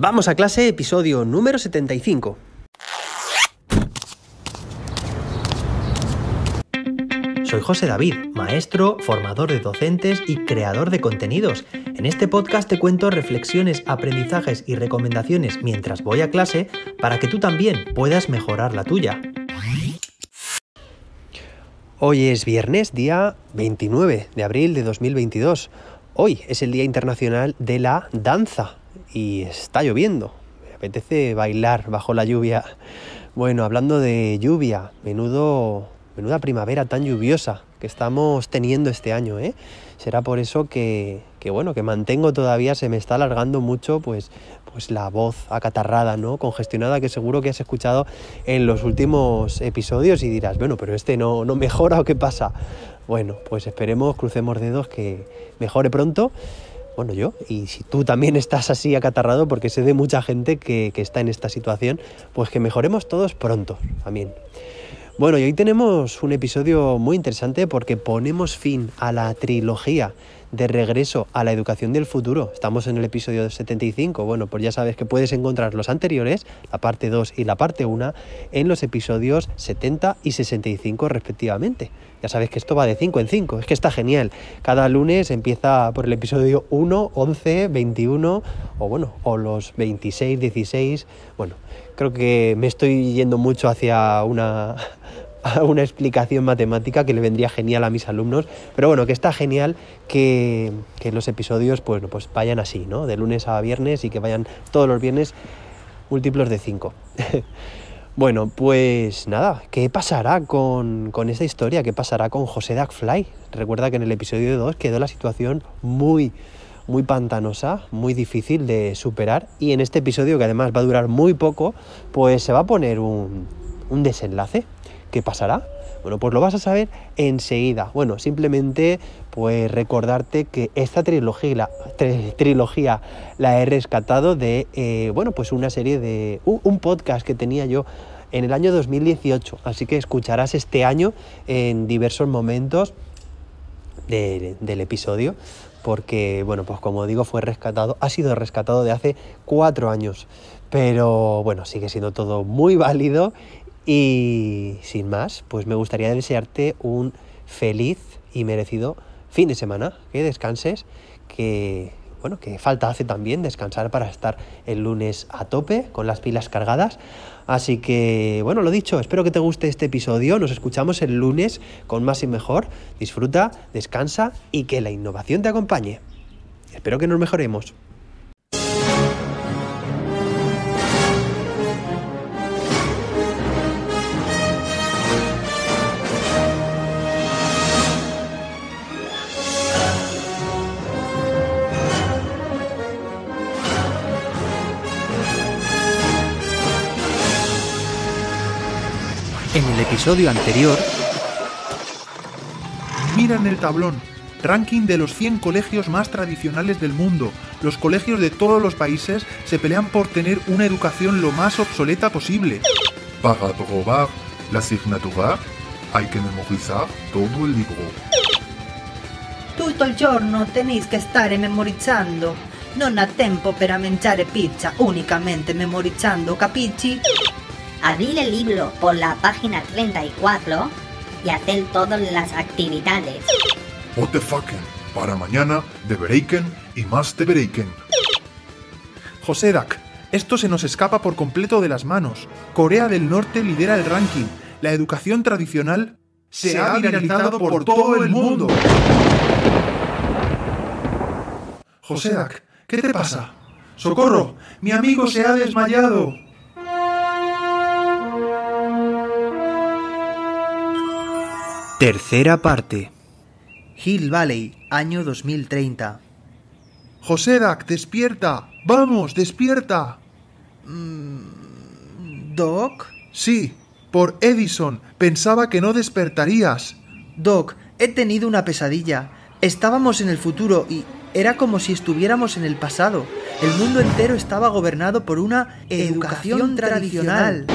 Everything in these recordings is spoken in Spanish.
Vamos a clase, episodio número 75. Soy José David, maestro, formador de docentes y creador de contenidos. En este podcast te cuento reflexiones, aprendizajes y recomendaciones mientras voy a clase para que tú también puedas mejorar la tuya. Hoy es viernes, día 29 de abril de 2022. Hoy es el Día Internacional de la Danza y está lloviendo. Me apetece bailar bajo la lluvia. Bueno, hablando de lluvia, menudo, menuda primavera tan lluviosa que estamos teniendo este año, ¿eh? Será por eso que, que, bueno, que mantengo todavía, se me está alargando mucho, pues, pues la voz acatarrada, ¿no? Congestionada que seguro que has escuchado en los últimos episodios y dirás, bueno, pero este no, no mejora o qué pasa. Bueno, pues esperemos, crucemos dedos que mejore pronto bueno, yo, y si tú también estás así acatarrado, porque sé de mucha gente que, que, está en esta situación, pues que mejoremos todos pronto también. Bueno, y hoy tenemos un episodio muy interesante porque ponemos fin a la trilogía de regreso a la educación del futuro. Estamos en el episodio 75. Bueno, pues ya sabes que puedes encontrar los anteriores, la parte 2 y la parte 1, en los episodios 70 y 65 respectivamente. Ya sabes que esto va de 5 en 5, es que está genial. Cada lunes empieza por el episodio 1, 11, 21 o bueno, o los 26, 16. Bueno, creo que me estoy yendo mucho hacia una una explicación matemática que le vendría genial a mis alumnos, pero bueno, que está genial que, que los episodios pues, pues vayan así, ¿no? De lunes a viernes y que vayan todos los viernes múltiplos de 5. bueno, pues nada, ¿qué pasará con, con, esta historia? ¿Qué pasará con José Duckfly? Recuerda que en el episodio 2 quedó la situación muy muy pantanosa, muy difícil de superar y en este episodio que además va a durar muy poco, pues se va a poner un, un desenlace ¿Qué pasará? Bueno, pues lo vas a saber enseguida. Bueno, simplemente pues recordarte que esta trilogía, la, trilogía la he rescatado de, eh, bueno, pues una serie de, un podcast que tenía yo en el año 2018. Así que escucharás este año en diversos momentos del episodio porque, bueno, pues como digo, fue rescatado, ha sido rescatado de hace cuatro años. Pero bueno, sigue siendo todo muy válido y sin más, pues me gustaría desearte un feliz y merecido fin de semana, que descanses, que bueno, que falta hace también descansar para estar el lunes a tope con las pilas cargadas. Así que, bueno, lo dicho, espero que te guste este episodio. Nos escuchamos el lunes con más y mejor. Disfruta, descansa y que la innovación te acompañe. Espero que nos mejoremos. En el episodio anterior... Mira en el tablón. Ranking de los 100 colegios más tradicionales del mundo. Los colegios de todos los países se pelean por tener una educación lo más obsoleta posible. Para probar la asignatura hay que memorizar todo el libro. Tutto il giorno tenéis que stare memorizzando. Non ha tempo per mangiare pizza unicamente memorizzando, capisci? Abrir el libro por la página 34 y hacer todas las actividades. What the fucking. Para mañana, de Bereiken y más de Bereiken. José Dak, esto se nos escapa por completo de las manos. Corea del Norte lidera el ranking. La educación tradicional se, se ha viralizado por, por todo el mundo. José Dak, ¿qué te pasa? ¡Socorro! ¡Mi amigo se ha desmayado! Tercera parte. Hill Valley, año 2030. José Dak, despierta. Vamos, despierta. Mm, ¿Doc? Sí, por Edison. Pensaba que no despertarías. Doc, he tenido una pesadilla. Estábamos en el futuro y era como si estuviéramos en el pasado. El mundo entero estaba gobernado por una educación, educación tradicional.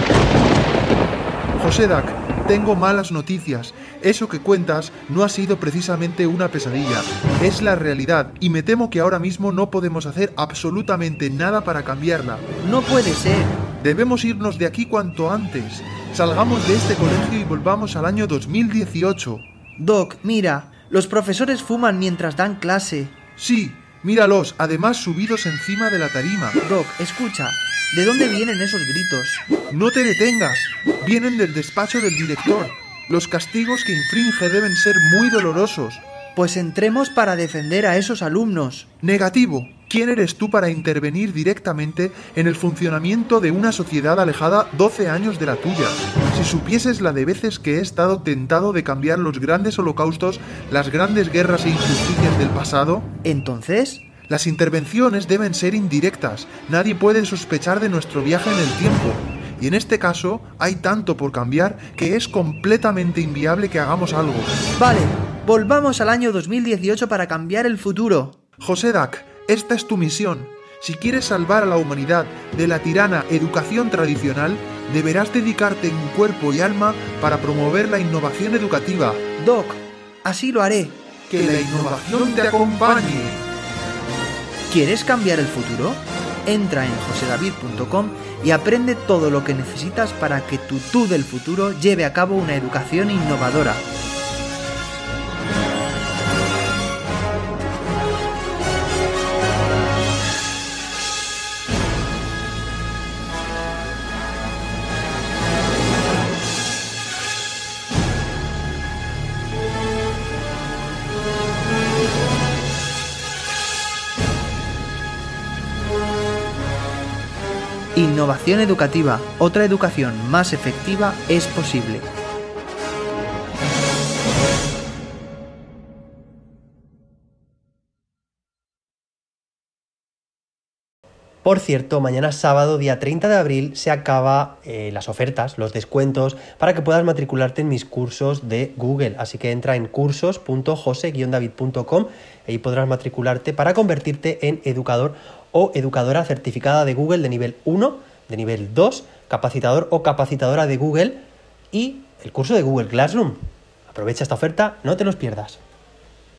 José Dak, tengo malas noticias. Eso que cuentas no ha sido precisamente una pesadilla, es la realidad y me temo que ahora mismo no podemos hacer absolutamente nada para cambiarla. No puede ser. Debemos irnos de aquí cuanto antes. Salgamos de este colegio y volvamos al año 2018. Doc, mira, los profesores fuman mientras dan clase. Sí, míralos, además subidos encima de la tarima. Doc, escucha, ¿de dónde vienen esos gritos? No te detengas, vienen del despacho del director. Los castigos que infringe deben ser muy dolorosos. Pues entremos para defender a esos alumnos. Negativo. ¿Quién eres tú para intervenir directamente en el funcionamiento de una sociedad alejada 12 años de la tuya? Si supieses la de veces que he estado tentado de cambiar los grandes holocaustos, las grandes guerras e injusticias del pasado, Entonces, las intervenciones deben ser indirectas. Nadie puede sospechar de nuestro viaje en el tiempo. Y en este caso hay tanto por cambiar que es completamente inviable que hagamos algo. vale, volvamos al año 2018 para cambiar el futuro. José Dac, esta es tu misión. Si quieres salvar a la humanidad de la tirana educación tradicional, deberás dedicarte en cuerpo y alma para promover la innovación educativa. Doc, así lo haré. Que la innovación te acompañe. ¿Quieres cambiar el futuro? Entra en josedavid.com y aprende todo lo que necesitas para que tu tú del futuro lleve a cabo una educación innovadora. Innovación educativa. Otra educación más efectiva es posible. Por cierto, mañana sábado, día 30 de abril, se acaba eh, las ofertas, los descuentos, para que puedas matricularte en mis cursos de Google. Así que entra en cursos.jose-david.com y ahí podrás matricularte para convertirte en educador o educadora certificada de Google de nivel 1, de nivel 2, capacitador o capacitadora de Google y el curso de Google Classroom. Aprovecha esta oferta, no te los pierdas.